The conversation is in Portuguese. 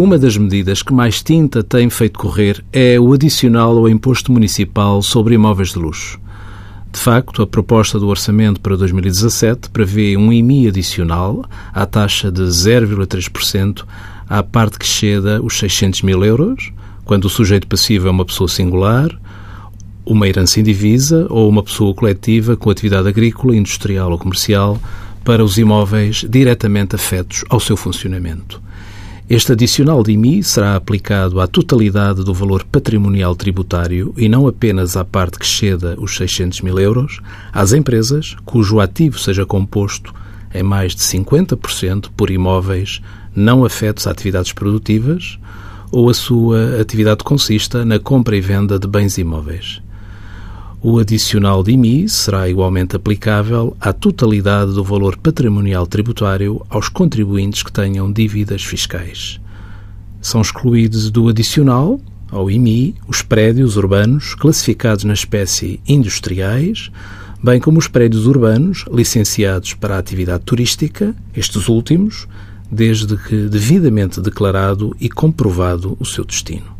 Uma das medidas que mais tinta tem feito correr é o adicional ao imposto municipal sobre imóveis de luxo. De facto, a proposta do orçamento para 2017 prevê um IMI adicional à taxa de 0,3% à parte que exceda os 600 mil euros, quando o sujeito passivo é uma pessoa singular, uma herança indivisa ou uma pessoa coletiva com atividade agrícola, industrial ou comercial para os imóveis diretamente afetos ao seu funcionamento. Este adicional de IMI será aplicado à totalidade do valor patrimonial tributário e não apenas à parte que exceda os 600 mil euros, às empresas cujo ativo seja composto em mais de 50% por imóveis não afetos a atividades produtivas ou a sua atividade consista na compra e venda de bens imóveis. O adicional de IMI será igualmente aplicável à totalidade do valor patrimonial tributário aos contribuintes que tenham dívidas fiscais. São excluídos do adicional ao IMI os prédios urbanos classificados na espécie industriais, bem como os prédios urbanos licenciados para a atividade turística, estes últimos, desde que devidamente declarado e comprovado o seu destino.